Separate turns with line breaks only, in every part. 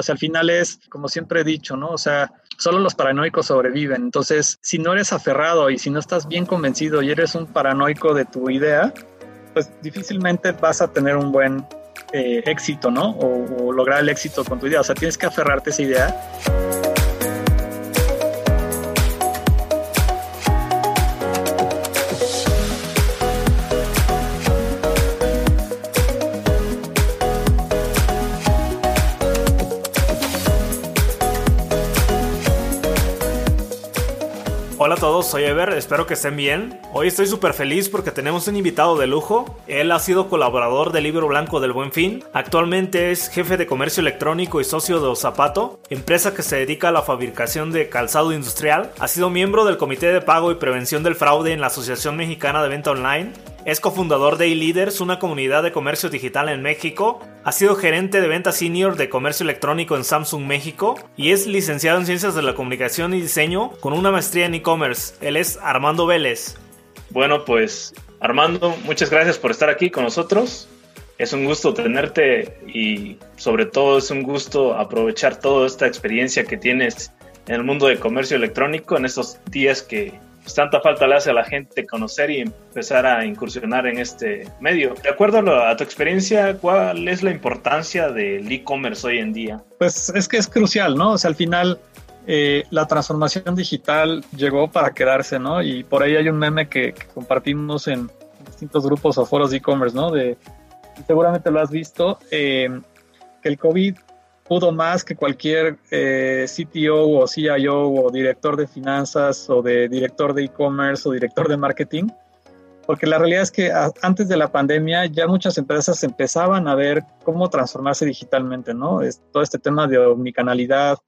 O sea, al final es, como siempre he dicho, ¿no? O sea, solo los paranoicos sobreviven. Entonces, si no eres aferrado y si no estás bien convencido y eres un paranoico de tu idea, pues difícilmente vas a tener un buen eh, éxito, ¿no? O, o lograr el éxito con tu idea. O sea, tienes que aferrarte a esa idea.
Todos, soy Ever, espero que estén bien. Hoy estoy súper feliz porque tenemos un invitado de lujo. Él ha sido colaborador del Libro Blanco del Buen Fin. Actualmente es jefe de comercio electrónico y socio de Zapato, empresa que se dedica a la fabricación de calzado industrial. Ha sido miembro del Comité de Pago y Prevención del Fraude en la Asociación Mexicana de Venta Online es cofundador de eLeaders, una comunidad de comercio digital en México. Ha sido gerente de venta senior de comercio electrónico en Samsung México y es licenciado en Ciencias de la Comunicación y Diseño con una maestría en e-commerce. Él es Armando Vélez.
Bueno, pues Armando, muchas gracias por estar aquí con nosotros. Es un gusto tenerte y sobre todo es un gusto aprovechar toda esta experiencia que tienes en el mundo de comercio electrónico en estos días que pues, tanta falta le hace a la gente conocer y empezar a incursionar en este medio. De acuerdo a, tu experiencia, ¿cuál es la importancia del e-commerce hoy en día?
Pues es que es crucial, ¿no? O sea, al final eh, la transformación digital llegó para quedarse, ¿no? Y por ahí hay un meme que, compartimos en distintos grupos o foros de e-commerce, ¿no? De, seguramente lo has visto, eh, que el COVID pudo más que cualquier eh, CTO o CIO o director de finanzas o de director de e-commerce o director de marketing, porque la realidad es que antes de la pandemia ya muchas empresas empezaban a ver cómo transformarse digitalmente, ¿no? Es, todo este tema de omnicanalidad,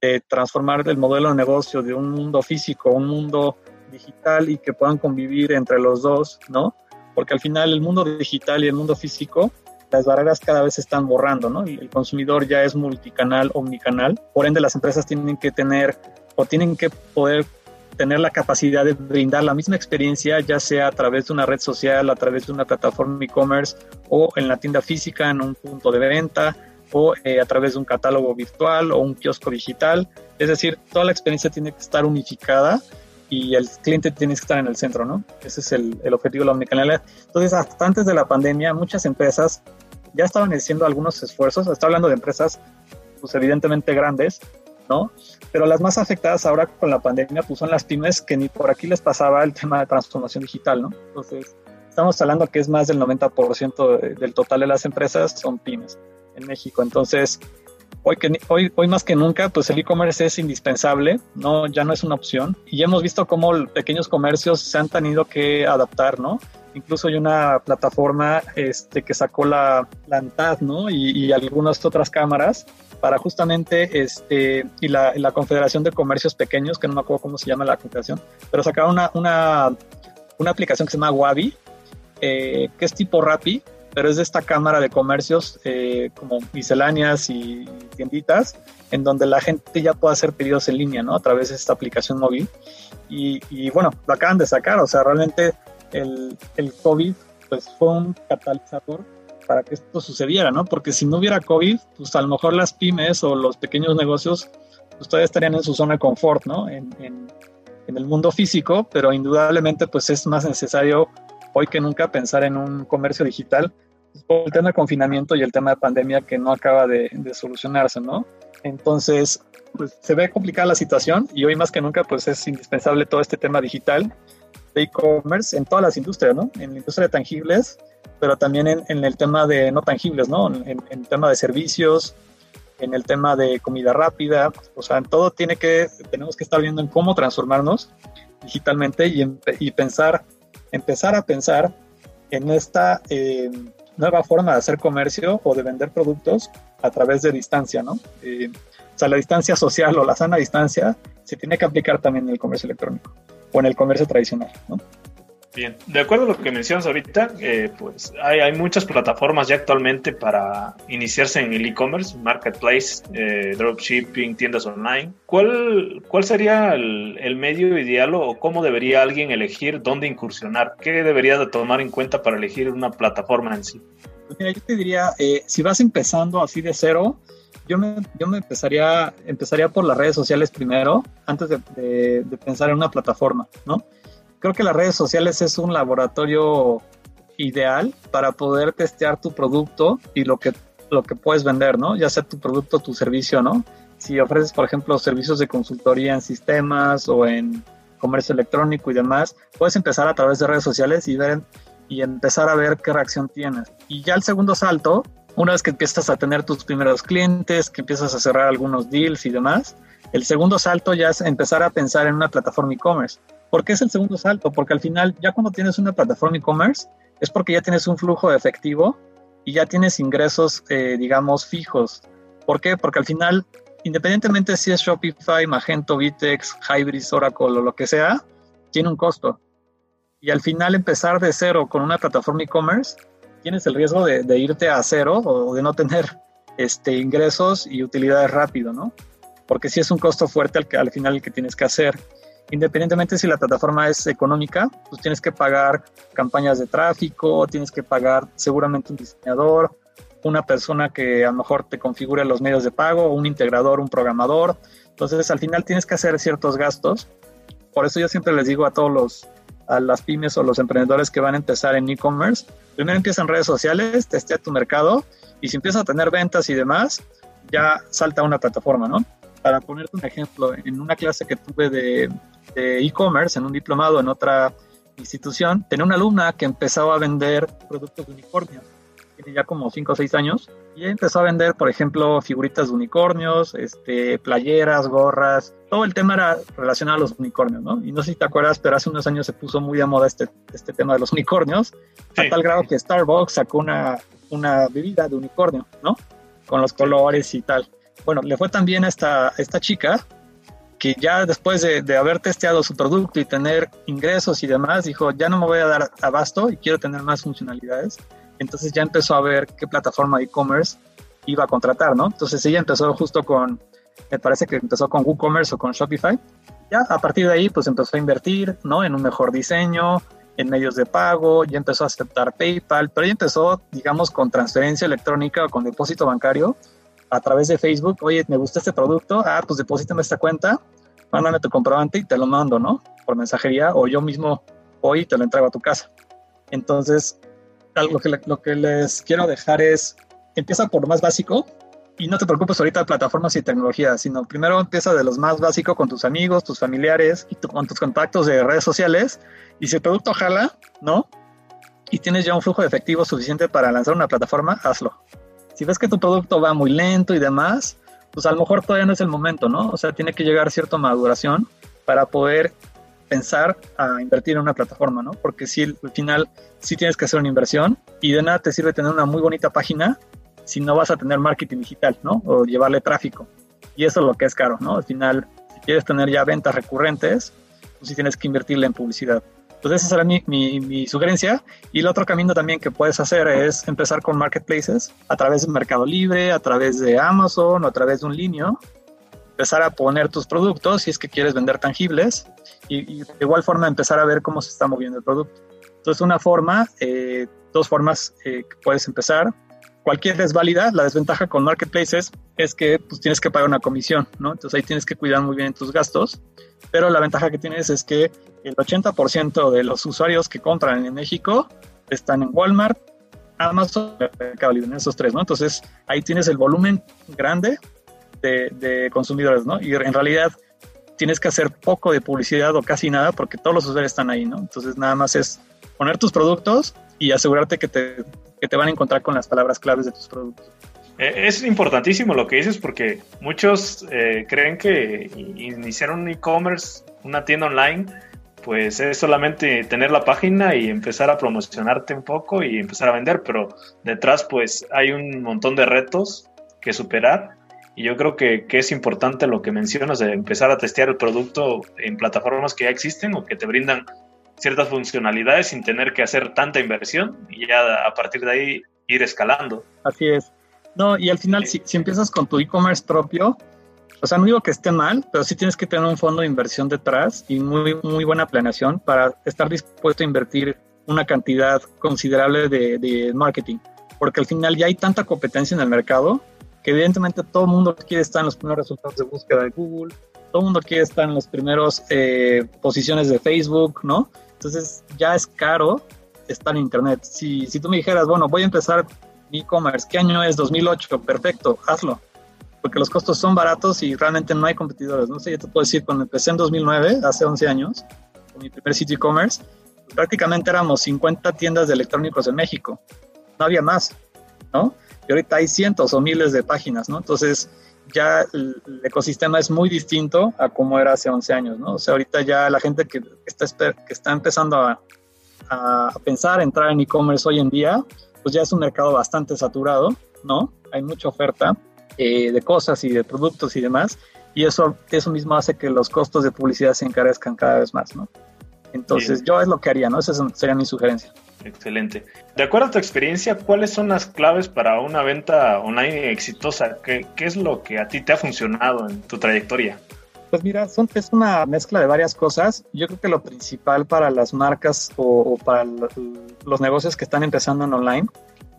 de transformar el modelo de negocio de un mundo físico a un mundo digital y que puedan convivir entre los dos, ¿no? Porque al final el mundo digital y el mundo físico las barreras cada vez están borrando, ¿no? El, consumidor ya es multicanal, omnicanal, por ende las empresas tienen que tener o tienen que poder tener la capacidad de brindar la misma experiencia, ya sea a través de una red social, a través de una plataforma e-commerce o en la tienda física, en un punto de venta o eh, a través de un catálogo virtual o un kiosco digital. Es decir, toda la experiencia tiene que estar unificada y el cliente tiene que estar en el centro, ¿no? Ese es el, el objetivo de la omnicanalidad. Entonces, hasta antes de la pandemia, muchas empresas ya estaban haciendo algunos esfuerzos, está hablando de empresas, pues evidentemente grandes, ¿no? Pero las más afectadas ahora con la pandemia, pues son las pymes que ni por aquí les pasaba el tema de transformación digital, ¿no? Entonces, estamos hablando que es más del 90% del total de las empresas son pymes en México. Entonces, hoy, que, hoy, hoy más que nunca, pues el e-commerce es indispensable, no, ya no es una opción. Y hemos visto cómo pequeños comercios se han tenido que adaptar, ¿no? Incluso hay una plataforma este, que sacó la, la ANTAD, ¿no? Y, algunas otras cámaras para justamente, este, y la, la, Confederación de Comercios Pequeños, que no me acuerdo cómo se llama la confederación, pero sacaron una, una, una aplicación que se llama Wabi, eh, que es tipo Rappi, pero es de esta cámara de comercios eh, como misceláneas y tienditas, en donde la gente ya puede hacer pedidos en línea, ¿no? A través de esta aplicación móvil. Y, y bueno, lo acaban de sacar, o sea, realmente el, el COVID pues fue un catalizador para que esto sucediera, ¿no? Porque si no hubiera COVID, pues a lo mejor las pymes o los pequeños negocios pues todavía estarían en su zona de confort, ¿no? En, en, en, el mundo físico, pero indudablemente pues es más necesario hoy que nunca pensar en un comercio digital por el tema de confinamiento y el tema de pandemia que no acaba de, de solucionarse, ¿no? Entonces, pues se ve complicada la situación y hoy más que nunca pues es indispensable todo este tema digital de e-commerce en todas las industrias, ¿no? En la industria de tangibles, pero también en, en el tema de no tangibles, ¿no? En, el tema de servicios, en el tema de comida rápida, o sea, en todo tiene que, tenemos que estar viendo en cómo transformarnos digitalmente y, y pensar, empezar a pensar en esta eh, nueva forma de hacer comercio o de vender productos a través de distancia, ¿no? O sea, la distancia social o la sana distancia se tiene que aplicar también en el comercio electrónico o en el comercio tradicional, ¿no?
Bien, de acuerdo a lo que mencionas ahorita, eh, pues hay, hay, muchas plataformas ya actualmente para iniciarse en el e-commerce, marketplace, eh, dropshipping, tiendas online. ¿Cuál, cuál sería el, medio ideal o cómo debería alguien elegir dónde incursionar? ¿Qué debería de tomar en cuenta para elegir una plataforma en sí?
Pues mira, yo te diría, eh, si vas empezando así de cero, yo me, yo me empezaría, empezaría por las redes sociales primero, antes de, de, pensar en una plataforma, ¿no? Creo que las redes sociales es un laboratorio ideal para poder testear tu producto y lo que, lo que puedes vender, ¿no? Ya sea tu producto, tu servicio, ¿no? Si ofreces, por ejemplo, servicios de consultoría en sistemas o en comercio electrónico y demás, puedes empezar a través de redes sociales y ver y empezar a ver qué reacción tienes. Y ya el segundo salto una vez que empiezas a tener tus primeros clientes, que empiezas a cerrar algunos deals y demás, el segundo salto ya es empezar a pensar en una plataforma e-commerce. ¿Por qué es el segundo salto? Porque al final, ya cuando tienes una plataforma e-commerce, es porque ya tienes un flujo de efectivo y ya tienes ingresos, eh, digamos, fijos. ¿Por qué? Porque al final, independientemente si es Shopify, Magento, Vitex, Hybris, Oracle o lo que sea, tiene un costo. Y al final empezar de cero con una plataforma e-commerce tienes el riesgo de, irte a cero o de no tener este, ingresos y utilidades rápido, ¿no? Porque si es un costo fuerte al, que, al final el que tienes que hacer. Independientemente si la plataforma es económica, pues tienes que pagar campañas de tráfico, tienes que pagar seguramente un diseñador, una persona que a lo mejor te configure los medios de pago, un integrador, un programador. Entonces al final tienes que hacer ciertos gastos. Por eso yo siempre les digo a todos los, a las pymes o los emprendedores que van a empezar en e-commerce. Primero empieza en redes sociales, testea tu mercado y si empieza a tener ventas y demás, ya salta a una plataforma, ¿no? Para ponerte un ejemplo, en una clase que tuve de e-commerce, en un diplomado en otra institución, tenía una alumna que empezaba a vender productos de unicornio tiene ya como 5 o 6 años, y empezó a vender, por ejemplo, figuritas de unicornios, este, playeras, gorras, todo el tema era relacionado a los unicornios, ¿no? Y no sé si te acuerdas, pero hace unos años se puso muy a moda este, este tema de los unicornios, a tal grado que Starbucks sacó una, una bebida de unicornio, ¿no? Con los colores y tal. Bueno, le fue también a esta, esta chica que ya después de, de, haber testeado su producto y tener ingresos y demás, dijo, ya no me voy a dar abasto y quiero tener más funcionalidades. Entonces ya empezó a ver qué plataforma de e-commerce iba a contratar, ¿no? Entonces ella empezó justo con, me parece que empezó con WooCommerce o con Shopify. Ya a partir de ahí, pues empezó a invertir, ¿no? En un mejor diseño, en medios de pago, ya empezó a aceptar PayPal, pero ella empezó, digamos, con transferencia electrónica o con depósito bancario a través de Facebook. Oye, me gusta este producto, ah, pues deposítame esta cuenta, mándame tu comprobante y te lo mando, ¿no? Por mensajería o yo mismo hoy te lo entrego a tu casa. Entonces, lo que, lo que les quiero dejar es, empieza por lo más básico y no te preocupes ahorita de plataformas y tecnología, sino primero empieza de los más básicos con tus amigos, tus familiares y con tus contactos de redes sociales. Y si el producto jala, ¿no? Y tienes ya un flujo de efectivo suficiente para lanzar una plataforma, hazlo. Si ves que tu producto va muy lento y demás, pues a lo mejor todavía no es el momento, ¿no? O sea, tiene que llegar cierta maduración para poder pensar a invertir en una plataforma, ¿no? Porque si al final sí tienes que hacer una inversión y de nada te sirve tener una muy bonita página si no vas a tener marketing digital, ¿no? O llevarle tráfico. Y eso es lo que es caro, ¿no? Al final, si quieres tener ya ventas recurrentes, pues sí tienes que invertirle en publicidad. Entonces esa será mi, mi, mi, sugerencia. Y el otro camino también que puedes hacer es empezar con marketplaces a través de Mercado Libre, a través de Amazon o a través de un linio empezar a poner tus productos si es que quieres vender tangibles y, de igual forma empezar a ver cómo se está moviendo el producto. Entonces, una forma, eh, dos formas eh, que puedes empezar. Cualquier es válida. La desventaja con marketplaces es que pues, tienes que pagar una comisión, ¿no? Entonces ahí tienes que cuidar muy bien tus gastos. Pero la ventaja que tienes es que el 80% de los usuarios que compran en México están en Walmart, Amazon, Mercado Libre, esos tres, ¿no? Entonces ahí tienes el volumen grande de, consumidores, ¿no? Y en realidad tienes que hacer poco de publicidad o casi nada porque todos los usuarios están ahí, ¿no? Entonces nada más es poner tus productos y asegurarte que te, que te van a encontrar con las palabras claves de tus productos.
Eh, es importantísimo lo que dices porque muchos eh, creen que iniciar un e-commerce, una tienda online, pues es solamente tener la página y empezar a promocionarte un poco y empezar a vender, pero detrás pues hay un montón de retos que superar y yo creo que, que, es importante lo que mencionas de empezar a testear el producto en plataformas que ya existen o que te brindan ciertas funcionalidades sin tener que hacer tanta inversión y ya a partir de ahí ir escalando.
Así es. No, y al final, si, si empiezas con tu e-commerce propio, o sea, no digo que esté mal, pero sí tienes que tener un fondo de inversión detrás y muy, muy buena planeación para estar dispuesto a invertir una cantidad considerable de, de marketing. Porque al final ya hay tanta competencia en el mercado que evidentemente todo el mundo quiere estar en los primeros resultados de búsqueda de Google, todo el mundo quiere estar en las primeras eh, posiciones de Facebook, ¿no? Entonces ya es caro estar en Internet. Si, si tú me dijeras, bueno, voy a empezar e-commerce, ¿qué año es? 2008, perfecto, hazlo. Porque los costos son baratos y realmente no hay competidores. No sé, yo te puedo decir, cuando empecé en 2009, hace 11 años, con mi primer sitio e-commerce, prácticamente éramos 50 tiendas de electrónicos en México. No había más, ¿no? Y ahorita hay cientos o miles de páginas, ¿no? Entonces, ya el, ecosistema es muy distinto a como era hace 11 años, ¿no? O sea, ahorita ya la gente que está, que está empezando a, a pensar entrar en e-commerce hoy en día, pues ya es un mercado bastante saturado, ¿no? Hay mucha oferta eh, de cosas y de productos y demás, y eso, eso mismo hace que los costos de publicidad se encarezcan cada vez más, ¿no? Entonces, yo es lo que haría, ¿no? Esa sería mi sugerencia.
Excelente. De acuerdo a tu experiencia, ¿cuáles son las claves para una venta online exitosa? ¿Qué, es lo que a ti te ha funcionado en tu trayectoria?
Pues mira, es una mezcla de varias cosas. Yo creo que lo principal para las marcas o, para los negocios que están empezando en online,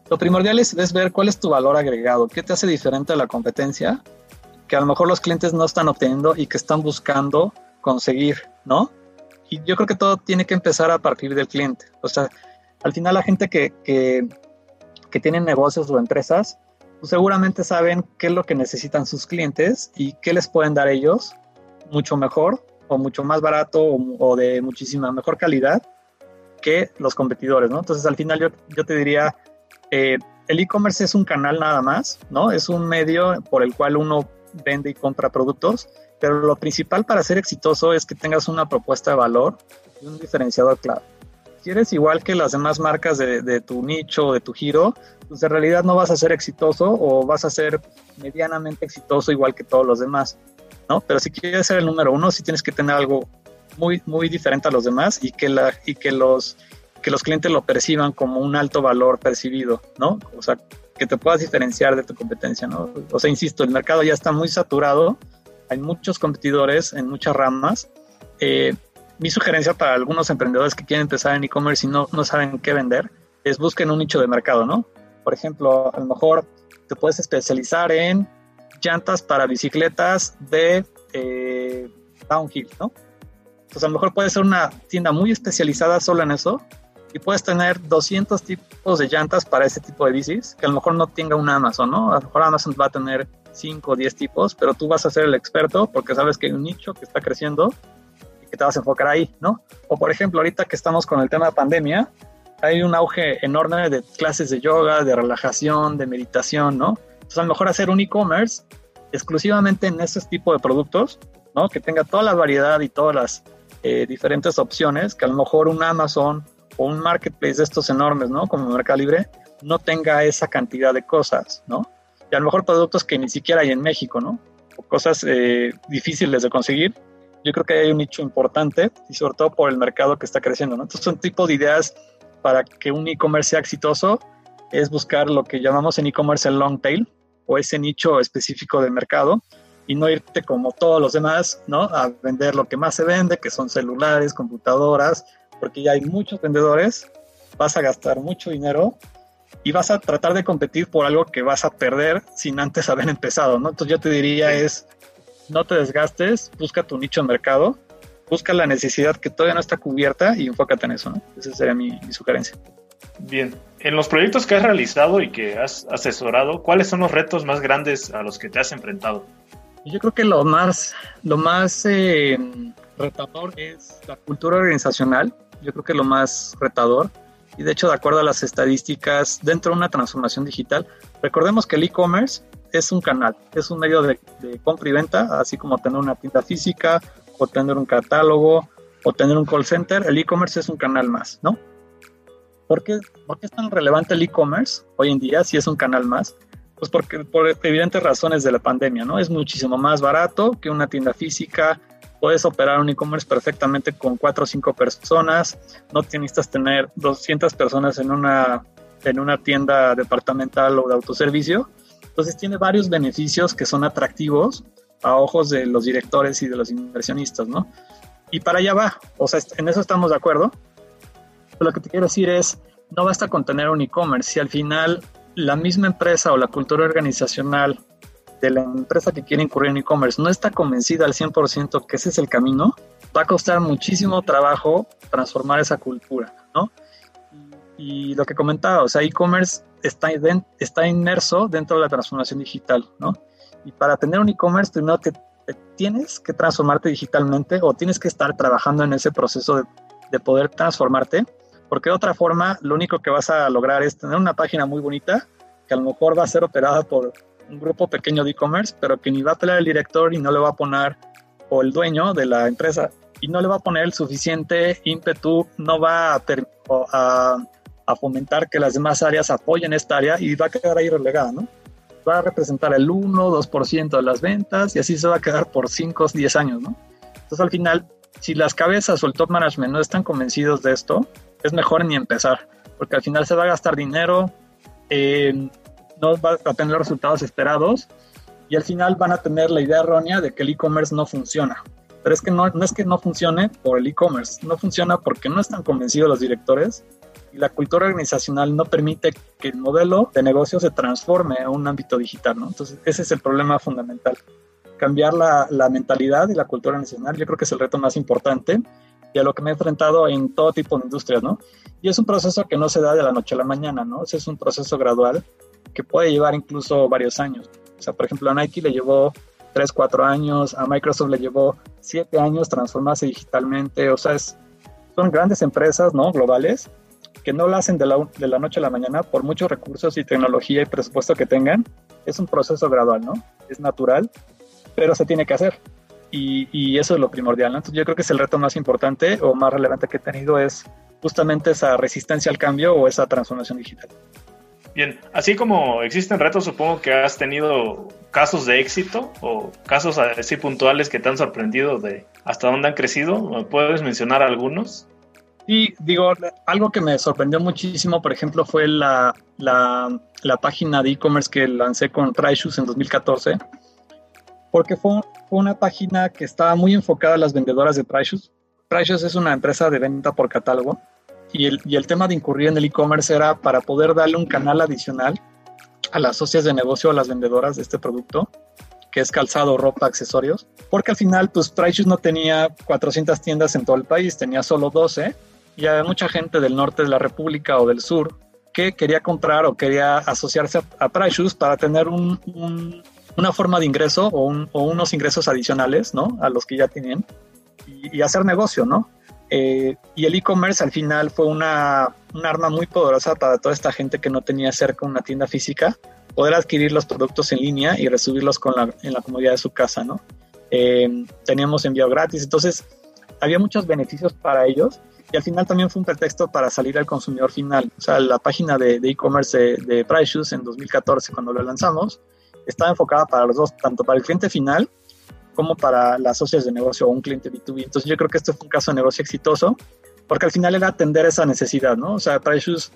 lo primordial es, es, ver cuál es tu valor agregado, qué te hace diferente a la competencia, que a lo mejor los clientes no están obteniendo y que están buscando conseguir, ¿no? Y yo creo que todo tiene que empezar a partir del cliente. O sea, al final la gente que, que, que tiene negocios o empresas, pues seguramente saben qué es lo que necesitan sus clientes y qué les pueden dar ellos mucho mejor o mucho más barato o, de muchísima mejor calidad que los competidores, ¿no? Entonces al final yo, yo te diría, eh, el e-commerce es un canal nada más, ¿no? Es un medio por el cual uno vende y compra productos, pero lo principal para ser exitoso es que tengas una propuesta de valor y un diferenciador claro. Si eres igual que las demás marcas de, de tu nicho, de tu giro, pues en realidad no vas a ser exitoso o vas a ser medianamente exitoso igual que todos los demás. ¿no? Pero si quieres ser el número uno, sí tienes que tener algo muy, muy diferente a los demás y que, la, y que, los, que los clientes lo perciban como un alto valor percibido, ¿no? O sea, que te puedas diferenciar de tu competencia, ¿no? O sea, insisto, el mercado ya está muy saturado, hay muchos competidores en muchas ramas. Eh, mi sugerencia para algunos emprendedores que quieren empezar en e-commerce y no, no saben qué vender es busquen un nicho de mercado, ¿no? Por ejemplo, a lo mejor te puedes especializar en llantas para bicicletas de eh, downhill, ¿no? Entonces a lo mejor puede ser una tienda muy especializada solo en eso y puedes tener 200 tipos de llantas para ese tipo de bicis, que a lo mejor no tenga un Amazon, ¿no? A lo mejor Amazon va a tener 5 o 10 tipos, pero tú vas a ser el experto porque sabes que hay un nicho que está creciendo que te vas a enfocar ahí, ¿no? O por ejemplo, ahorita que estamos con el tema de pandemia, hay un auge enorme de clases de yoga, de relajación, de meditación, ¿no? Entonces, a lo mejor hacer un e-commerce exclusivamente en ese tipo de productos, ¿no? Que tenga toda la variedad y todas las eh, diferentes opciones, que a lo mejor un Amazon o un marketplace de estos enormes, ¿no? Como Mercado Libre, no tenga esa cantidad de cosas, ¿no? Y a lo mejor productos que ni siquiera hay en México, ¿no? O cosas eh, difíciles de conseguir. Yo creo que hay un nicho importante y sobre todo por el mercado que está creciendo, ¿no? Entonces, son tipo de ideas para que un e-commerce sea exitoso es buscar lo que llamamos en e-commerce el long tail, o ese nicho específico de mercado y no irte como todos los demás, ¿no? A vender lo que más se vende, que son celulares, computadoras, porque ya hay muchos vendedores, vas a gastar mucho dinero y vas a tratar de competir por algo que vas a perder sin antes haber empezado, ¿no? Entonces yo te diría es, no te desgastes, busca tu nicho de mercado, busca la necesidad que todavía no está cubierta y enfócate en eso, ¿no? Esa sería mi sugerencia.
Bien, en los proyectos que has realizado y que has asesorado, ¿cuáles son los retos más grandes a los que te has enfrentado?
Yo creo que lo más, lo más eh, retador es la cultura organizacional. Yo creo que lo más retador. Y de hecho, de acuerdo a las estadísticas, dentro de una transformación digital, recordemos que el e-commerce es un canal, es un medio de, de compra y venta, así como tener una tienda física o tener un catálogo o tener un call center. El e-commerce es un canal más, ¿no? ¿Por qué, es tan relevante el e-commerce hoy en día si es un canal más? Pues porque por evidentes razones de la pandemia, ¿no? Es muchísimo más barato que una tienda física. Puedes operar un e-commerce perfectamente con cuatro o cinco personas. No necesitas tener 200 personas en una, en una tienda departamental o de autoservicio. Entonces tiene varios beneficios que son atractivos a ojos de los directores y de los inversionistas, ¿no? Y para allá va. O sea, en eso estamos de acuerdo lo que te quiero decir es, no basta con tener un e-commerce, si al final la misma empresa o la cultura organizacional de la empresa que quiere incurrir en e-commerce no está convencida al 100% que ese es el camino, va a costar muchísimo trabajo transformar esa cultura, ¿no? Y lo que comentaba, o sea, e-commerce está, está inmerso dentro de la transformación digital, ¿no? Y para tener un e-commerce, primero te, tienes que transformarte digitalmente o tienes que estar trabajando en ese proceso de, de poder transformarte, porque de otra forma, lo único que vas a lograr es tener una página muy bonita, que a lo mejor va a ser operada por un grupo pequeño de e-commerce, pero que ni va a pelear el director y no le va a poner, o el dueño de la empresa, y no le va a poner el suficiente ímpetu, no va a, a, a fomentar que las demás áreas apoyen esta área y va a quedar ahí relegada, ¿no? Va a representar el 1, 2% de las ventas y así se va a quedar por 5, 10 años, ¿no? Entonces al final, si las cabezas o el top management no están convencidos de esto, es mejor ni empezar, porque al final se va a gastar dinero, eh, no va a tener los resultados esperados y al final van a tener la idea errónea de que el e-commerce no funciona. Pero es que no, no es que no funcione por el e-commerce, no funciona porque no están convencidos los directores la cultura organizacional no permite que el modelo de negocio se transforme a un ámbito digital, ¿no? Entonces, ese es el problema fundamental. Cambiar la, la mentalidad y la cultura organizacional, yo creo que es el reto más importante y a lo que me he enfrentado en todo tipo de industrias, ¿no? Y es un proceso que no se da de la noche a la mañana, ¿no? Ese es un proceso gradual que puede llevar incluso varios años. O sea, por ejemplo, a Nike le llevó 3, 4 años, a Microsoft le llevó 7 años transformarse digitalmente, o sea, es, son grandes empresas, ¿no? Globales, que no lo hacen de la, de la noche a la mañana por muchos recursos y tecnología y presupuesto que tengan. Es un proceso gradual, ¿no? Es natural, pero se tiene que hacer. Y, y, eso es lo primordial. Entonces yo creo que es el reto más importante o más relevante que he tenido es justamente esa resistencia al cambio o esa transformación digital.
Bien, así como existen retos, supongo que has tenido casos de éxito o casos así puntuales que te han sorprendido de hasta dónde han crecido. ¿Puedes mencionar algunos?
Sí, digo, algo que me sorprendió muchísimo, por ejemplo, fue la, la, la página de e-commerce que lancé con Shoes en 2014, porque fue, fue, una página que estaba muy enfocada a las vendedoras de Shoes. Shoes es una empresa de venta por catálogo y el, y el tema de incurrir en el e-commerce era para poder darle un canal adicional a las socias de negocio, a las vendedoras de este producto, que es calzado, ropa, accesorios, porque al final, pues Shoes no tenía 400 tiendas en todo el país, tenía solo 12, y había mucha gente del norte de la República o del sur que quería comprar o quería asociarse a, a Shoes para tener un, un, una forma de ingreso o, un, o, unos ingresos adicionales. A los que ya tenían y, hacer negocio, ¿no? Eh, y el e-commerce al final fue una, un arma muy poderosa para toda esta gente que no tenía cerca una tienda física, poder adquirir los productos en línea y recibirlos con la, en la comodidad de su casa, ¿no? Eh, teníamos envío gratis, entonces había muchos beneficios para ellos y al final también fue un pretexto para salir al consumidor final. O sea, la página de e-commerce de, de, Price Shoes en 2014, cuando lo lanzamos, estaba enfocada para los dos, tanto para el cliente final como para las socias de negocio o un cliente B2B. Entonces yo creo que este fue un caso de negocio exitoso, porque al final era atender esa necesidad, ¿no? O sea, Precious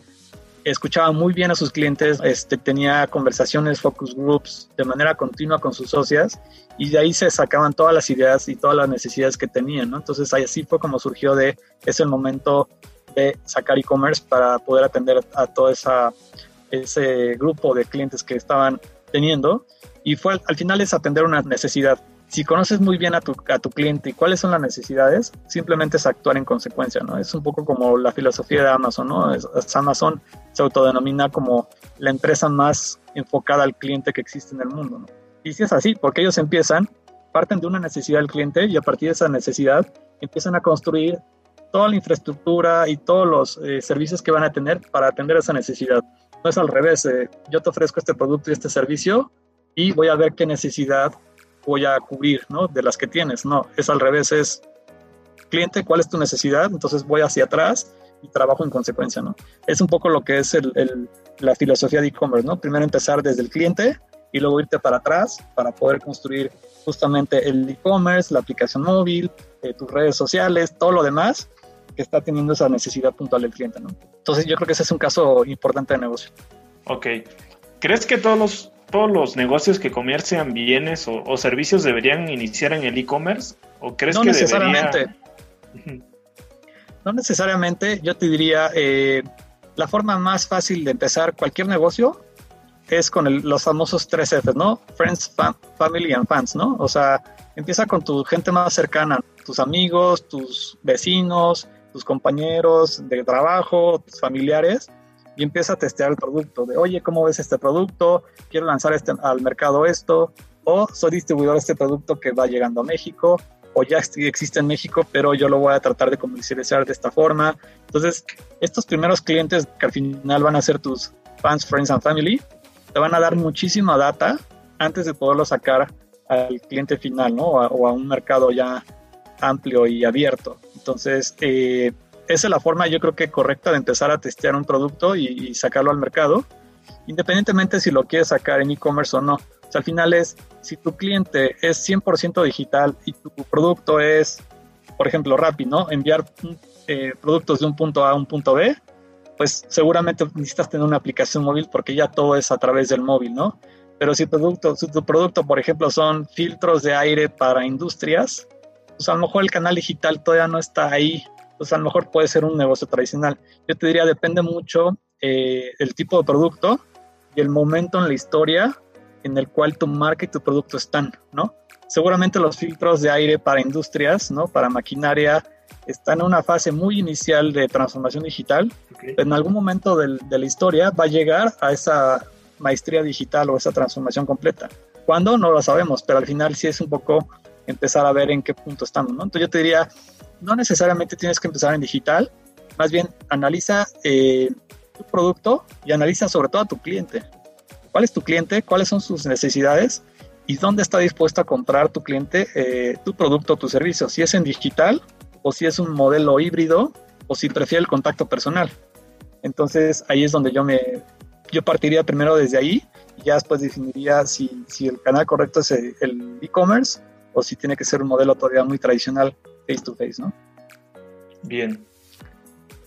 escuchaba muy bien a sus clientes, este, tenía conversaciones, focus groups de manera continua con sus socias y de ahí se sacaban todas las ideas y todas las necesidades que tenían. Entonces así fue como surgió de, es el momento de sacar e-commerce para poder atender a todo ese grupo de clientes que estaban teniendo y fue al final es atender una necesidad si conoces muy bien a tu, a tu cliente y cuáles son las necesidades, simplemente es actuar en consecuencia, ¿no? Es un poco como la filosofía de Amazon, ¿no? Amazon se autodenomina como la empresa más enfocada al cliente que existe en el mundo. Y si es así, porque ellos empiezan, parten de una necesidad del cliente y a partir de esa necesidad empiezan a construir toda la infraestructura y todos los eh, servicios que van a tener para atender esa necesidad. No es al revés, eh, yo te ofrezco este producto y este servicio y voy a ver qué necesidad voy a cubrir, ¿no? De las que tienes, no, es al revés, es cliente, ¿cuál es tu necesidad? Entonces voy hacia atrás y trabajo en consecuencia, ¿no? Es un poco lo que es la filosofía de e-commerce, ¿no? Primero empezar desde el cliente y luego irte para atrás para poder construir justamente el e-commerce, la aplicación móvil, eh, tus redes sociales, todo lo demás que está teniendo esa necesidad puntual del cliente, ¿no? Entonces yo creo que ese es un caso importante de negocio.
Ok. ¿Crees que todos los todos los negocios que comercian bienes o, o servicios deberían iniciar en el e-commerce? ¿O crees
no
que
necesariamente.
Debería...
No necesariamente, yo te diría, eh, la forma más fácil de empezar cualquier negocio es con los famosos tres Fs, ¿no? Friends, Family and Fans, ¿no? O sea, empieza con tu gente más cercana, tus amigos, tus vecinos, tus compañeros de trabajo, tus familiares, y empieza a testear el producto, de, oye, ¿cómo ves este producto? Quiero lanzar este, al mercado esto, o soy distribuidor de este producto que va llegando a México, o ya existe en México, pero yo lo voy a tratar de comercializar de esta forma. Entonces, estos primeros clientes que al final van a ser tus fans, friends and family, te van a dar muchísima data antes de poderlo sacar al cliente final, ¿no? O a, un mercado ya amplio y abierto. Entonces, eh, esa es la forma yo creo que correcta de empezar a testear un producto y, sacarlo al mercado, independientemente si lo quieres sacar en e-commerce o no. O sea, al final es, si tu cliente es 100% digital y tu producto es, por ejemplo, Rappi. Enviar eh, productos de un punto A a un punto B, pues seguramente necesitas tener una aplicación móvil porque ya todo es a través del móvil, ¿no? Pero si, producto, si tu producto, por ejemplo, son filtros de aire para industrias, pues a lo mejor el canal digital todavía no está ahí pues a lo mejor puede ser un negocio tradicional. Yo te diría, depende mucho eh, el tipo de producto y el momento en la historia en el cual tu marca y tu producto están, ¿no? Seguramente los filtros de aire para industrias, ¿no? Para maquinaria, están en una fase muy inicial de transformación digital. en algún momento de la historia va a llegar a esa maestría digital o esa transformación completa. ¿Cuándo? No lo sabemos, pero al final sí es un poco empezar a ver en qué punto estamos, ¿no? Entonces yo te diría, no necesariamente tienes que empezar en digital, más bien analiza eh, tu producto y analiza sobre todo a tu cliente. ¿Cuál es tu cliente? ¿Cuáles son sus necesidades? ¿Y dónde está dispuesto a comprar tu cliente eh, tu producto o tu servicio? Si es en digital o si es un modelo híbrido o si prefiere el contacto personal. Entonces ahí es donde yo me yo partiría primero desde ahí y ya después definiría si, si el canal correcto es el e-commerce o si tiene que ser un modelo todavía muy tradicional face to face, ¿no?
Bien.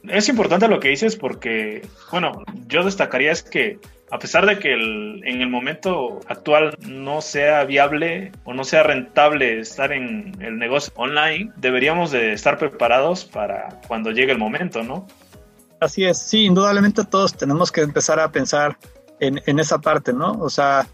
Es importante lo que dices porque, bueno, yo destacaría es que a pesar de que en el momento actual no sea viable o no sea rentable estar en el negocio online, deberíamos de estar preparados para cuando llegue el momento, ¿no?
Así es, sí, indudablemente todos tenemos que empezar a pensar en, en esa parte, ¿no? O sea,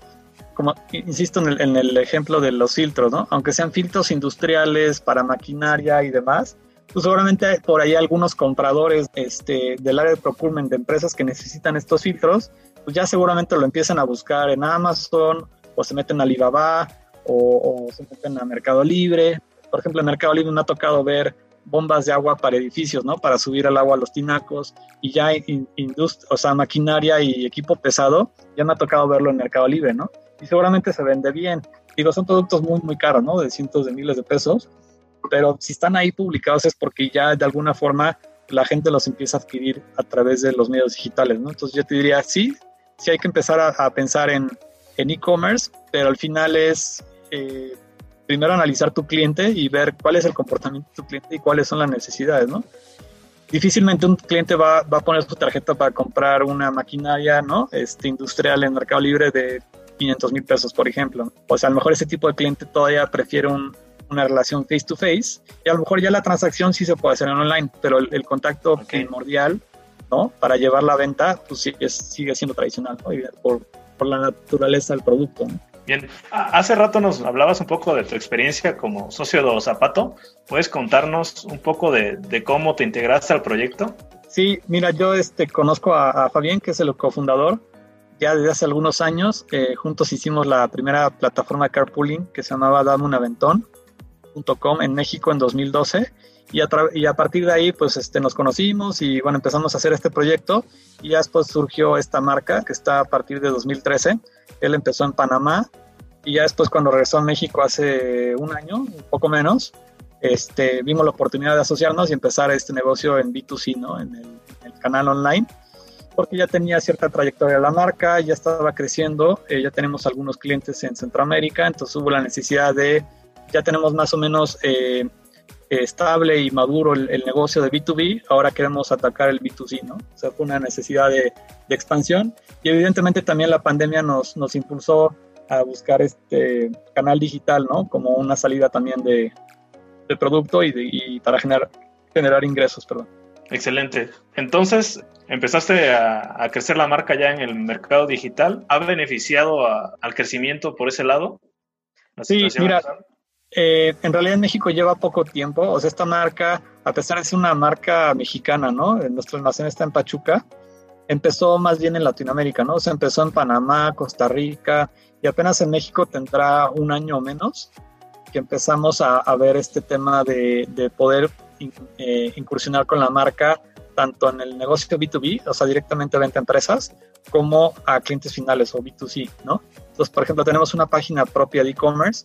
como insisto en el, ejemplo de los filtros, ¿no? Aunque sean filtros industriales para maquinaria y demás, pues seguramente hay por ahí algunos compradores este, del área de procurement de empresas que necesitan estos filtros, pues ya seguramente lo empiezan a buscar en Amazon o se meten a Alibaba o, se meten a Mercado Libre. Por ejemplo, en Mercado Libre me ha tocado ver bombas de agua para edificios, ¿no? Para subir el agua a los tinacos y ya industria, o sea, maquinaria y equipo pesado, ya me ha tocado verlo en Mercado Libre, ¿no? Y seguramente se vende bien. Digo, son productos muy, muy caros, ¿no? De cientos de miles de pesos, pero si están ahí publicados es porque ya de alguna forma la gente los empieza a adquirir a través de los medios digitales, ¿no? Entonces yo te diría, sí, sí hay que empezar a, pensar en e-commerce, pero al final es eh, primero analizar tu cliente y ver cuál es el comportamiento de tu cliente y cuáles son las necesidades, ¿no? Difícilmente un cliente va, va a poner su tarjeta para comprar una maquinaria, ¿no? Este, industrial en Mercado Libre de 500 mil pesos, por ejemplo. Sea, a lo mejor ese tipo de cliente todavía prefiere una relación face to face y a lo mejor ya la transacción sí se puede hacer en online, pero el, contacto primordial, ¿no? Para llevar la venta, pues sigue, sigue siendo tradicional, ¿no? por, por, la naturaleza del producto,
Bien, hace rato nos hablabas un poco de tu experiencia como socio de Zapato. ¿Puedes contarnos un poco de, de, cómo te integraste al proyecto?
Sí, mira, yo este, conozco a, a Fabián, que es el cofundador, ya desde hace algunos años, juntos hicimos la primera plataforma de carpooling que se llamaba damunaventón.com en México en 2012 y a, partir de ahí pues este, nos conocimos y bueno, empezamos a hacer este proyecto y ya después surgió esta marca que está a partir de 2013. Él empezó en Panamá y ya después cuando regresó a México hace un año, un poco menos, este, vimos la oportunidad de asociarnos y empezar este negocio en B2C, ¿no? en el canal online porque ya tenía cierta trayectoria la marca, ya estaba creciendo, eh, ya tenemos algunos clientes en Centroamérica, entonces hubo la necesidad de, ya tenemos más o menos eh, estable y maduro el, negocio de B2B, ahora queremos atacar el B2C, ¿no? O sea, fue una necesidad de, expansión y evidentemente también la pandemia nos, nos impulsó a buscar este canal digital, ¿no? Como una salida también de, de producto y, y para generar, generar ingresos, perdón.
Excelente. Entonces, empezaste a, crecer la marca ya en el mercado digital. ¿Ha beneficiado al crecimiento por ese lado?
Sí, mira, eh, en realidad en México lleva poco tiempo. O sea, esta marca, a pesar de ser una marca mexicana, ¿no? Nuestro almacén está en Pachuca. Empezó más bien en Latinoamérica, ¿no? O sea, empezó en Panamá, Costa Rica y apenas en México tendrá un año o menos que empezamos a, ver este tema de, poder eh, incursionar con la marca tanto en el negocio B2B, o sea, directamente venta a empresas, como a clientes finales o B2C, ¿no? Entonces, por ejemplo, tenemos una página propia de e-commerce,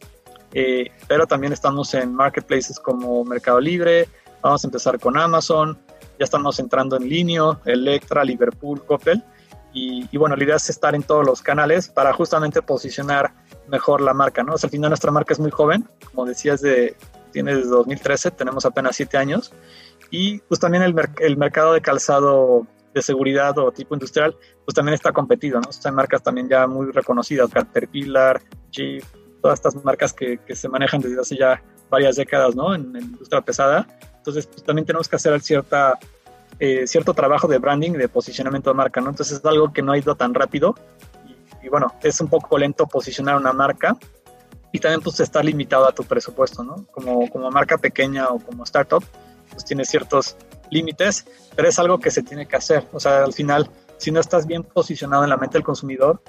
eh, pero también estamos en marketplaces como Mercado Libre, vamos a empezar con Amazon, ya estamos entrando en Linio, Electra, Liverpool, Coppel, y, y, bueno, la idea es estar en todos los canales para justamente posicionar mejor la marca, ¿no? O sea, al final nuestra marca es muy joven, como decías, de, tiene desde 2013, tenemos apenas siete años, y pues también el, el mercado de calzado de seguridad o tipo industrial, pues también está competido, ¿no? Son marcas también ya muy reconocidas, Caterpillar, Jeep, todas estas marcas que, que se manejan desde hace ya varias décadas, ¿no? En, la industria pesada. Entonces, pues también tenemos que hacer cierta, eh, cierto trabajo de branding, de posicionamiento de marca, ¿no? Entonces es algo que no ha ido tan rápido y bueno, es un poco lento posicionar una marca y también pues estar limitado a tu presupuesto, ¿no? Como, como marca pequeña o como startup, pues tiene ciertos límites, pero es algo que se tiene que hacer. O sea, al final, si no estás bien posicionado en la mente del consumidor,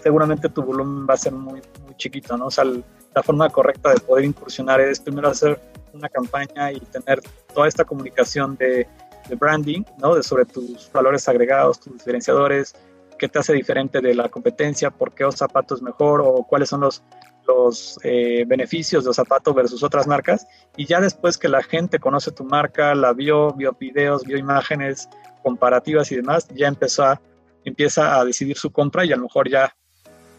seguramente tu volumen va a ser muy, muy chiquito, ¿no? O sea, la forma correcta de poder incursionar es primero hacer una campaña y tener toda esta comunicación de, de branding, ¿no? De sobre tus valores agregados, tus diferenciadores, qué te hace diferente de la competencia, por qué zapato es mejor o cuáles son los, los eh, beneficios de zapato versus otras marcas. Y ya después que la gente conoce tu marca, la vio, vio videos, vio imágenes comparativas y demás, ya empezó empieza a decidir su compra y a lo mejor ya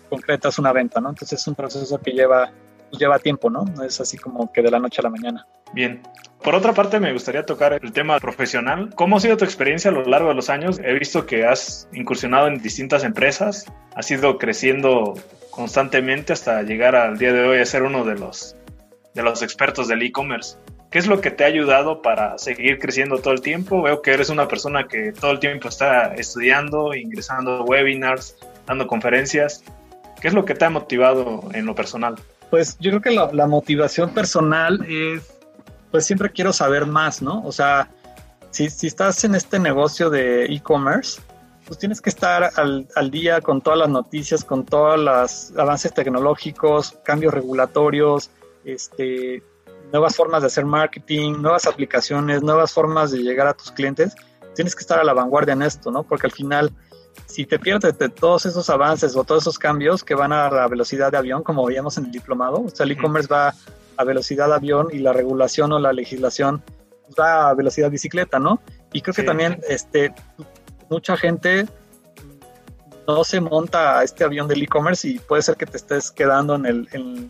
concretas una venta, ¿no? Entonces es un proceso que lleva lleva tiempo, ¿no? No es así como que de la noche a la mañana.
Bien. Por otra parte, me gustaría tocar el tema profesional. ¿Cómo ha sido tu experiencia a lo largo de los años? He visto que has incursionado en distintas empresas, has ido creciendo constantemente hasta llegar al día de hoy a ser uno de los, de los expertos del e-commerce. ¿Qué es lo que te ha ayudado para seguir creciendo todo el tiempo? Veo que eres una persona que todo el tiempo está estudiando, ingresando a webinars, dando conferencias. ¿Qué es lo que te ha motivado en lo personal?
Pues yo creo que la, motivación personal es, pues siempre quiero saber más, ¿no? O sea, si, si estás en este negocio de e-commerce, pues tienes que estar al, al, día con todas las noticias, con todos los avances tecnológicos, cambios regulatorios, este, nuevas formas de hacer marketing, nuevas aplicaciones, nuevas formas de llegar a tus clientes. Tienes que estar a la vanguardia en esto, ¿no? Porque al final si te pierdes de todos esos avances o todos esos cambios que van a la velocidad de avión, como veíamos en el diplomado, o sea, el e-commerce va a velocidad avión y la regulación o la legislación va a velocidad bicicleta, ¿no? Y creo que también este, mucha gente no se monta a este avión del e-commerce y puede ser que te estés quedando en el, en,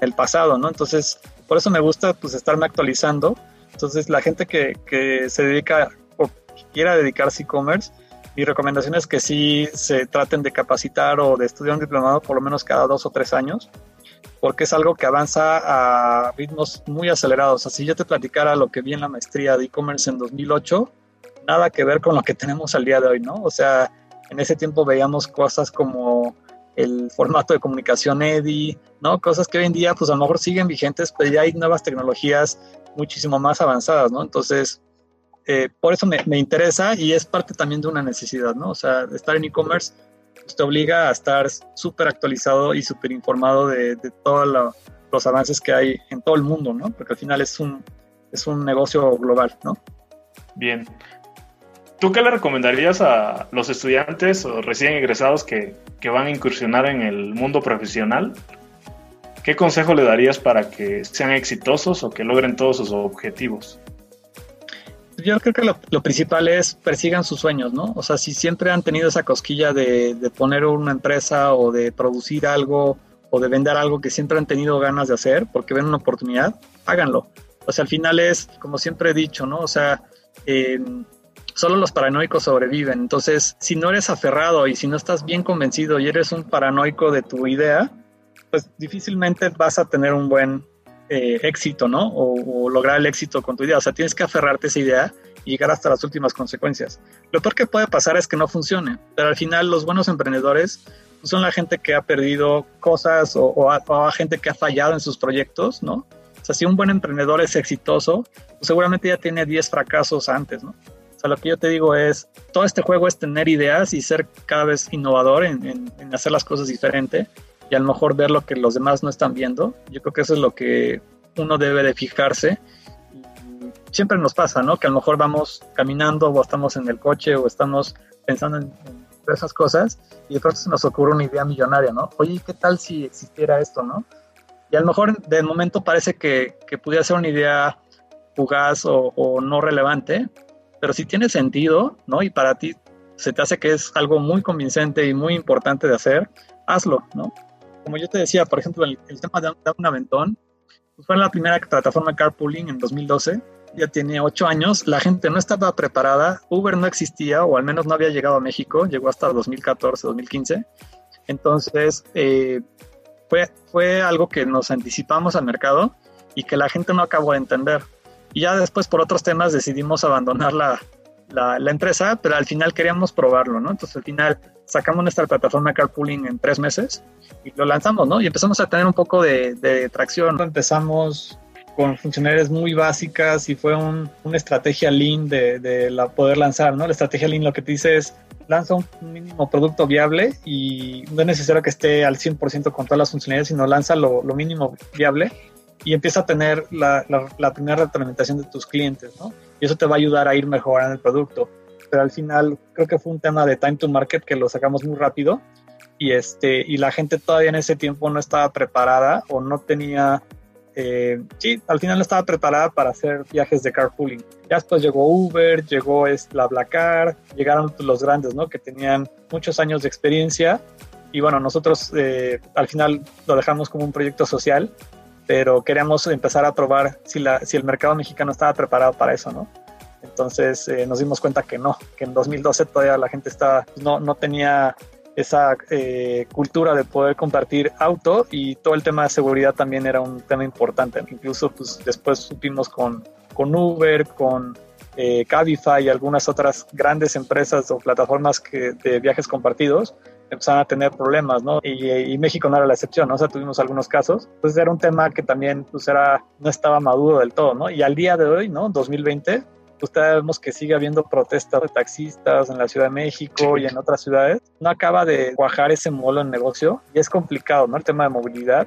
el pasado, ¿no? Entonces, por eso me gusta pues estarme actualizando. Entonces, la gente que, que se dedica o quiera dedicarse e-commerce, mi recomendación es que sí se traten de capacitar o de estudiar un diplomado por lo menos cada dos o tres años, porque es algo que avanza a ritmos muy acelerados. Así yo te platicara lo que vi en la maestría de e-commerce en 2008, nada que ver con lo que tenemos al día de hoy, ¿no? O sea, en ese tiempo veíamos cosas como el formato de comunicación EDI, ¿no? Cosas que hoy en día, pues a lo mejor siguen vigentes, pero ya hay nuevas tecnologías muchísimo más avanzadas, ¿no? Entonces, eh, por eso me, interesa y es parte también de una necesidad, ¿no? O sea, estar en e-commerce te obliga a estar súper actualizado y súper informado de, todos los avances que hay en todo el mundo, ¿no? Porque al final es un, es un negocio global, ¿no?
Bien. ¿Tú qué le recomendarías a los estudiantes o recién egresados que, que van a incursionar en el mundo profesional? ¿Qué consejo le darías para que sean exitosos o que logren todos sus objetivos?
Yo creo que lo, principal es persigan sus sueños, ¿no? O sea, si siempre han tenido esa cosquilla de, poner una empresa o de producir algo o de vender algo que siempre han tenido ganas de hacer porque ven una oportunidad, háganlo. O sea, al final es, como siempre he dicho, ¿no? O sea, solo los paranoicos sobreviven. Entonces, si no eres aferrado y si no estás bien convencido y eres un paranoico de tu idea, pues difícilmente vas a tener un buen eh, éxito, ¿no? O, lograr el éxito con tu idea. O sea, tienes que aferrarte a esa idea y llegar hasta las últimas consecuencias. Lo peor que puede pasar es que no funcione, pero al final los buenos emprendedores son la gente que ha perdido cosas o, o, gente que ha fallado en sus proyectos, ¿no? O sea, si un buen emprendedor es exitoso, pues seguramente ya tiene 10 fracasos antes, ¿no? O sea, lo que yo te digo es, todo este juego es tener ideas y ser cada vez innovador en, en hacer las cosas diferente y a lo mejor ver lo que los demás no están viendo. Yo creo que eso es lo que uno debe de fijarse siempre nos pasa, ¿no? Que a lo mejor vamos caminando o estamos en el coche o estamos pensando en, esas cosas y de pronto se nos ocurre una idea millonaria, ¿no? Oye, ¿qué tal si existiera esto, no? Y a lo mejor de momento parece que, que pudiera ser una idea fugaz o, no relevante, pero si tiene sentido, ¿no? Y para ti se te hace que es algo muy convincente y muy importante de hacer, hazlo, ¿no? Como yo te decía, por ejemplo, el, tema de, un aventón, pues fue la primera plataforma de carpooling en 2012 ya tiene ocho años, la gente no estaba preparada, Uber no existía o al menos no había llegado a México, llegó hasta 2014, 2015. Entonces, eh, fue, fue algo que nos anticipamos al mercado y que la gente no acabó de entender. Y ya después por otros temas decidimos abandonar la, la, empresa, pero al final queríamos probarlo, ¿no? Entonces al final sacamos nuestra plataforma Carpooling en tres meses y lo lanzamos, ¿no? Y empezamos a tener un poco de, de tracción. Empezamos con funcionalidades muy básicas y fue una estrategia lean de, la poder lanzar, ¿no? La estrategia lean lo que te dice es lanza un mínimo producto viable y no es necesario que esté al 100% con todas las funcionalidades, sino lanza lo, mínimo viable y empieza a tener la, la, primera retroalimentación de tus clientes, ¿no? Y eso te va a ayudar a ir mejorando el producto. Pero al final creo que fue un tema de time to market que lo sacamos muy rápido y, este, y la gente todavía en ese tiempo no estaba preparada o no tenía eh, sí, al final no estaba preparada para hacer viajes de carpooling. Ya después llegó Uber, llegó la Blackar, llegaron los grandes, ¿no? Que tenían muchos años de experiencia. Y bueno, nosotros eh, al final lo dejamos como un proyecto social, pero queríamos empezar a probar si, la, si el mercado mexicano estaba preparado para eso, ¿no? Entonces eh, nos dimos cuenta que no, que en 2012 todavía la gente estaba, no, no tenía esa eh, cultura de poder compartir auto y todo el tema de seguridad también era un tema importante. Incluso pues, después supimos con, con Uber, con eh, Cabify y algunas otras grandes empresas o plataformas que, de viajes compartidos empezaron a tener problemas, ¿no? Y, México no era la excepción, ¿no? O sea, tuvimos algunos casos. Entonces era un tema que también pues era, no estaba maduro del todo, ¿no? Y al día de hoy, ¿no? 2020, Ustedes vemos que sigue habiendo protestas de taxistas en la Ciudad de México y en otras ciudades. No acaba de cuajar ese modelo de negocio y es complicado, ¿no? El tema de movilidad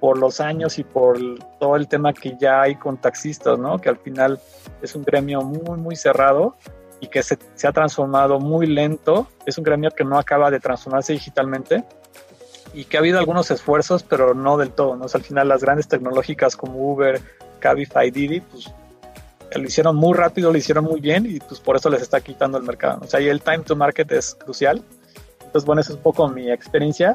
por los años y por todo el tema que ya hay con taxistas, ¿no? Que al final es un gremio muy, muy cerrado y que se, se ha transformado muy lento. Es un gremio que no acaba de transformarse digitalmente y que ha habido algunos esfuerzos, pero no del todo, ¿no? O sea, al final las grandes tecnológicas como Uber, Cabify, Didi, pues lo hicieron muy rápido, lo hicieron muy bien y pues por eso les está quitando el mercado. O sea, y el time to market es crucial. Entonces, bueno, esa es un poco mi experiencia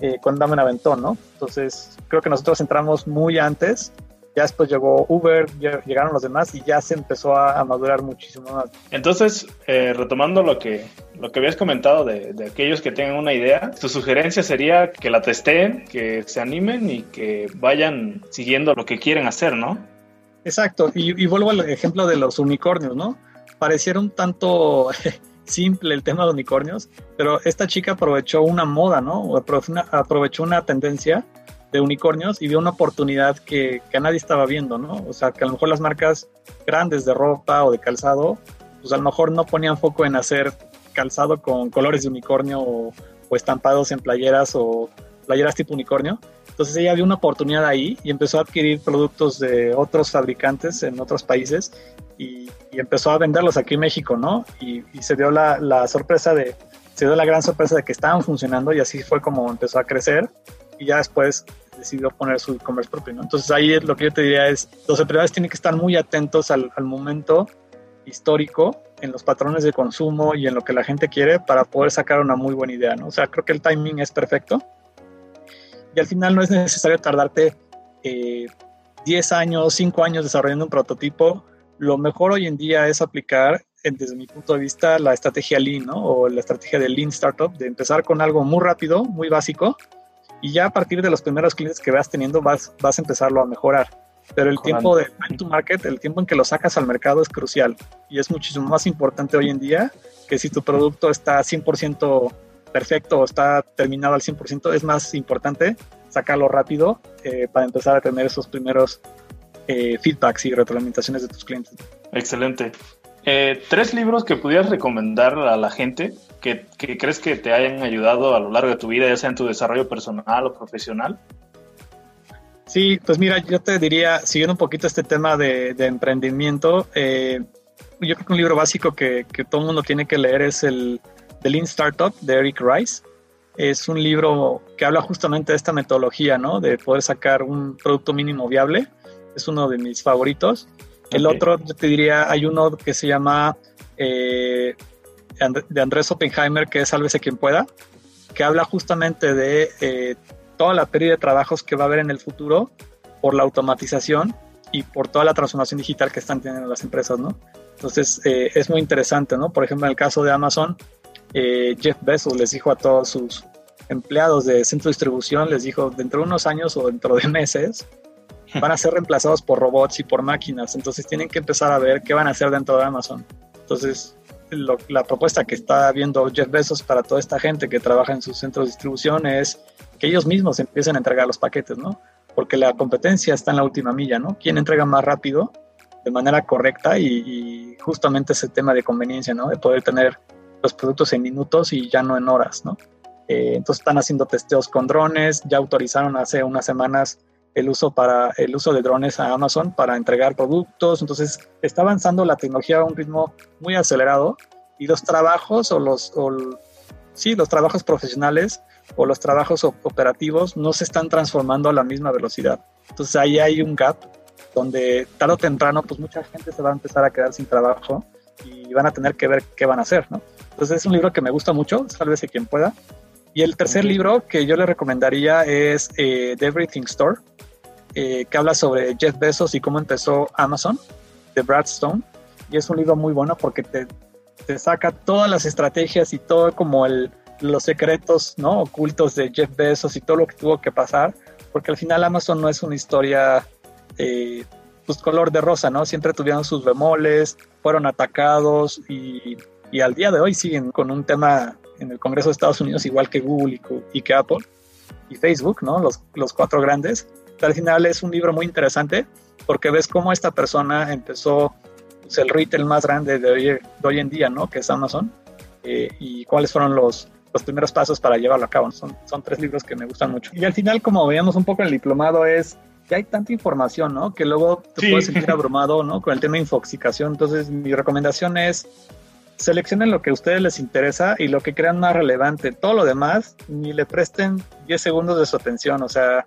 eh, con Dame Aventón, ¿no? Entonces, creo que nosotros entramos muy antes. Ya después llegó Uber, llegaron los demás y ya se empezó a, madurar muchísimo más.
Entonces, eh, retomando lo que, lo que habías comentado de, de, aquellos que tengan una idea, tu sugerencia sería que la testeen, que se animen y que vayan siguiendo lo que quieren hacer, ¿no?
Exacto, y, vuelvo al ejemplo de los unicornios, ¿no? Pareciera un tanto simple el tema de unicornios, pero esta chica aprovechó una moda, ¿no? Aprovechó una tendencia de unicornios y vio una oportunidad que, que nadie estaba viendo, ¿no? O sea, que a lo mejor las marcas grandes de ropa o de calzado, pues a lo mejor no ponían foco en hacer calzado con colores de unicornio o, o estampados en playeras o playeras tipo unicornio, entonces ella vio una oportunidad ahí y empezó a adquirir productos de otros fabricantes en otros países y, empezó a venderlos aquí en México, ¿no? Y, se dio la, sorpresa de, se dio la gran sorpresa de que estaban funcionando y así fue como empezó a crecer y ya después decidió poner su e-commerce propio, ¿no? Entonces ahí lo que yo te diría es, los emprendedores tienen que estar muy atentos al, al momento histórico en los patrones de consumo y en lo que la gente quiere para poder sacar una muy buena idea, ¿no? O sea, creo que el timing es perfecto y al final no es necesario tardarte 10 eh, años, 5 años desarrollando un prototipo. Lo mejor hoy en día es aplicar, desde mi punto de vista, la estrategia Lean, ¿no? O la estrategia de Lean Startup, de empezar con algo muy rápido, muy básico, y ya a partir de los primeros clientes que vas teniendo vas, vas a empezarlo a mejorar. pero el tiempo de time to market, el tiempo en que lo sacas al mercado es crucial y es muchísimo más importante hoy en día que si tu producto está 100% perfecto o está terminado al 100%, es más importante sacarlo rápido eh, para empezar a tener esos primeros eh, feedbacks y retroalimentaciones de tus clientes.
Excelente. Eh, tres libros que pudieras recomendar a la gente que, crees que te hayan ayudado a lo largo de tu vida, ya sea en tu desarrollo personal o profesional.
Sí, pues mira, yo te diría, siguiendo un poquito este tema de, emprendimiento, yo creo que un libro básico que, que, todo el mundo tiene que leer es el The Lean Startup de Eric Rice. Es un libro que habla justamente de esta metodología, ¿no? De poder sacar un producto mínimo viable. Es uno de mis favoritos. El otro, yo te diría, hay uno que se llama eh, de Andrés Oppenheimer, que es Sálvese quien pueda, que habla justamente de eh, toda la pérdida de trabajos que va a haber en el futuro por la automatización y por toda la transformación digital que están teniendo las empresas, ¿no? Entonces, eh, es muy interesante, ¿no? Por ejemplo, en el caso de Amazon, eh, Jeff Bezos les dijo a todos sus empleados de centro de distribución, les dijo, dentro de unos años o dentro de meses, van a ser reemplazados por robots y por máquinas, entonces tienen que empezar a ver qué van a hacer dentro de Amazon. Entonces, la propuesta que está viendo Jeff Bezos para toda esta gente que trabaja en sus centros de distribución es que ellos mismos empiecen a entregar los paquetes, ¿no? Porque la competencia está en la última milla, ¿no? ¿Quién entrega más rápido, de manera correcta y, y justamente ese tema de conveniencia, ¿no? De poder tener los productos en minutos y ya no en horas, ¿no? Eh, entonces están haciendo testeos con drones, ya autorizaron hace unas semanas el uso para el uso de drones a Amazon para entregar productos, entonces está avanzando la tecnología a un ritmo muy acelerado y los trabajos o los sí, los trabajos profesionales o los trabajos operativos no se están transformando a la misma velocidad. Entonces ahí hay un gap donde tarde o temprano pues mucha gente se va a empezar a quedar sin trabajo y van a tener que ver qué van a hacer, ¿no? Entonces es un libro que me gusta mucho, sálvese quien pueda. Y el tercer libro que yo le recomendaría es eh, The Everything Store, eh, que habla sobre Jeff Bezos y cómo empezó Amazon, de Brad Stone. Y es un libro muy bueno porque te, te saca todas las estrategias y todo como el, los secretos ¿no? ocultos de Jeff Bezos y todo lo que tuvo que pasar, porque al final Amazon no es una historia eh, pues color de rosa, ¿no? Siempre tuvieron sus bemoles, fueron atacados y y al día de hoy siguen con un tema en el Congreso de Estados Unidos, igual que Google y, que Apple y Facebook, ¿no? Los, los cuatro grandes. Al final es un libro muy interesante porque ves cómo esta persona empezó pues, el retail más grande de hoy, de hoy, en día, ¿no? Que es Amazon. Eh, y cuáles fueron los, los primeros pasos para llevarlo a cabo. Son, son tres libros que me gustan mucho. Y al final, como veíamos un poco en el diplomado, es que hay tanta información, ¿no? Que luego te puedes sentir abrumado, ¿no? Con el tema de infoxicación. Entonces, mi recomendación es seleccionen lo que a ustedes les interesa y lo que crean más relevante. Todo lo demás, ni le presten 10 segundos de su atención. O sea,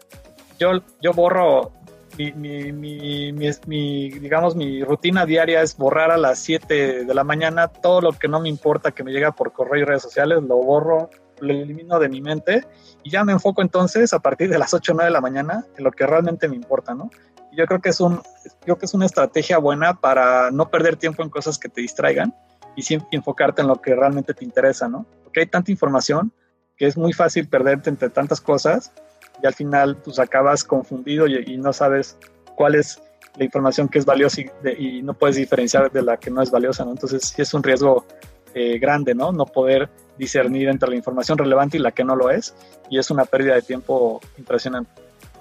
yo, yo borro mi, mi, mi, digamos, mi rutina diaria es borrar a las 7 de la mañana todo lo que no me importa que me llega por correo y redes sociales, lo borro, lo elimino de mi mente y ya me enfoco entonces a partir de las 8 o 9 de la mañana en lo que realmente me importa, ¿no? Yo creo que es un, creo que es una estrategia buena para no perder tiempo en cosas que te distraigan y enfocarte en lo que realmente te interesa, ¿no? Porque hay tanta información que es muy fácil perderte entre tantas cosas y al final pues acabas confundido y, no sabes cuál es la información que es valiosa y, no puedes diferenciar de la que no es valiosa, ¿no? Entonces sí es un riesgo eh, grande, ¿no? No poder discernir entre la información relevante y la que no lo es y es una pérdida de tiempo impresionante.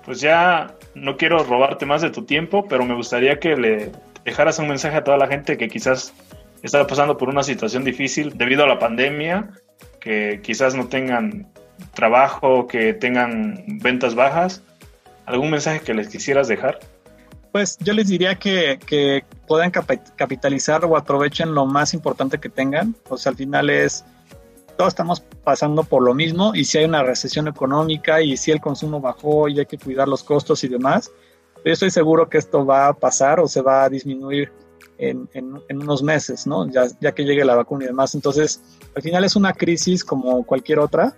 Pues ya no quiero robarte más de tu tiempo, pero me gustaría que le dejaras un mensaje a toda la gente que quizás está pasando por una situación difícil debido a la pandemia, que quizás no tengan trabajo, que tengan ventas bajas. ¿Algún mensaje que les quisieras dejar?
Pues yo les diría que, que puedan capitalizar o aprovechen lo más importante que tengan. O sea, al final es, todos estamos pasando por lo mismo y si hay una recesión económica y si el consumo bajó y hay que cuidar los costos y demás, yo estoy seguro que esto va a pasar o se va a disminuir en, unos meses, ¿no? Ya, ya que llegue la vacuna y demás. Entonces, al final es una crisis como cualquier otra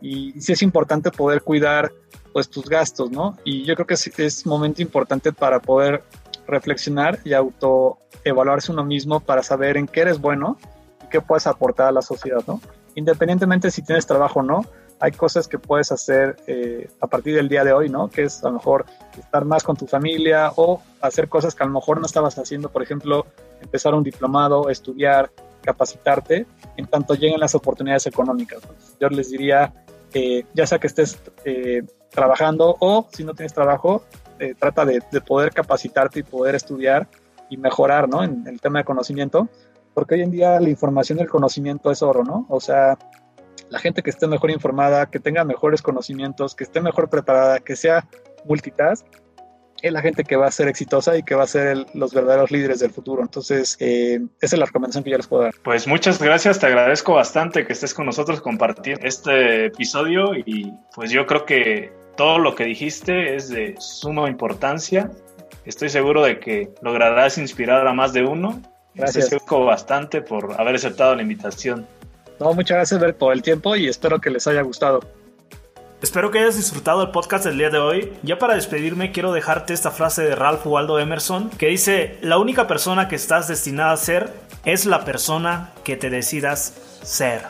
y sí es importante poder cuidar pues tus gastos, ¿no? Y yo creo que es, es momento importante para poder reflexionar y autoevaluarse uno mismo para saber en qué eres bueno y qué puedes aportar a la sociedad, ¿no? Independientemente si tienes trabajo o no, hay cosas que puedes hacer eh, a partir del día de hoy, ¿no? Que es a lo mejor estar más con tu familia o hacer cosas que a lo mejor no estabas haciendo, por ejemplo, empezar un diplomado, estudiar, capacitarte, en tanto lleguen las oportunidades económicas. Yo les diría, eh, ya sea que estés eh, trabajando o si no tienes trabajo, eh, trata de, poder capacitarte y poder estudiar y mejorar, ¿no? En, el tema de conocimiento, porque hoy en día la información y el conocimiento es oro, ¿no? O sea, la gente que esté mejor informada, que tenga mejores conocimientos, que esté mejor preparada, que sea multitask, es la gente que va a ser exitosa y que va a ser los verdaderos líderes del futuro. Entonces, eh, esa es la recomendación que yo les puedo dar.
Pues muchas gracias, te agradezco bastante que estés con nosotros compartiendo este episodio y pues yo creo que todo lo que dijiste es de suma importancia. Estoy seguro de que lograrás inspirar a más de uno.
Gracias.
Te agradezco bastante por haber aceptado la invitación.
No, muchas gracias ver por el tiempo y espero que les haya gustado.
Espero que hayas disfrutado el podcast del día de hoy. Ya para despedirme quiero dejarte esta frase de Ralph Waldo Emerson que dice, la única persona que estás destinada a ser es la persona que te decidas ser.